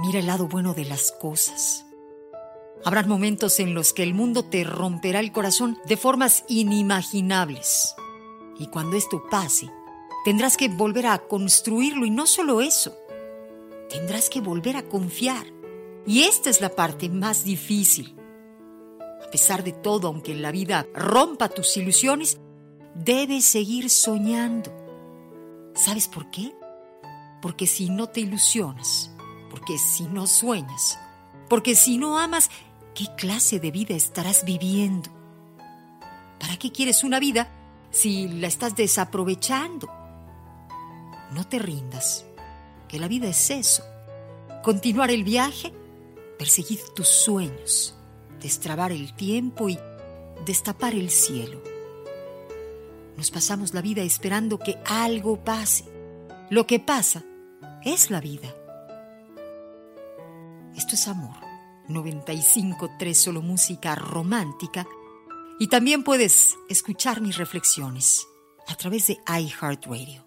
Mira el lado bueno de las cosas. Habrán momentos en los que el mundo te romperá el corazón de formas inimaginables. Y cuando esto pase, tendrás que volver a construirlo y no solo eso, tendrás que volver a confiar. Y esta es la parte más difícil. A pesar de todo, aunque la vida rompa tus ilusiones, debes seguir soñando. ¿Sabes por qué? Porque si no te ilusionas, porque si no sueñas, porque si no amas, ¿qué clase de vida estarás viviendo? ¿Para qué quieres una vida si la estás desaprovechando. No te rindas, que la vida es eso. Continuar el viaje, perseguir tus sueños, destrabar el tiempo y destapar el cielo. Nos pasamos la vida esperando que algo pase. Lo que pasa es la vida. Esto es amor. 95.3 solo música romántica y también puedes escuchar mis reflexiones a través de iHeartRadio.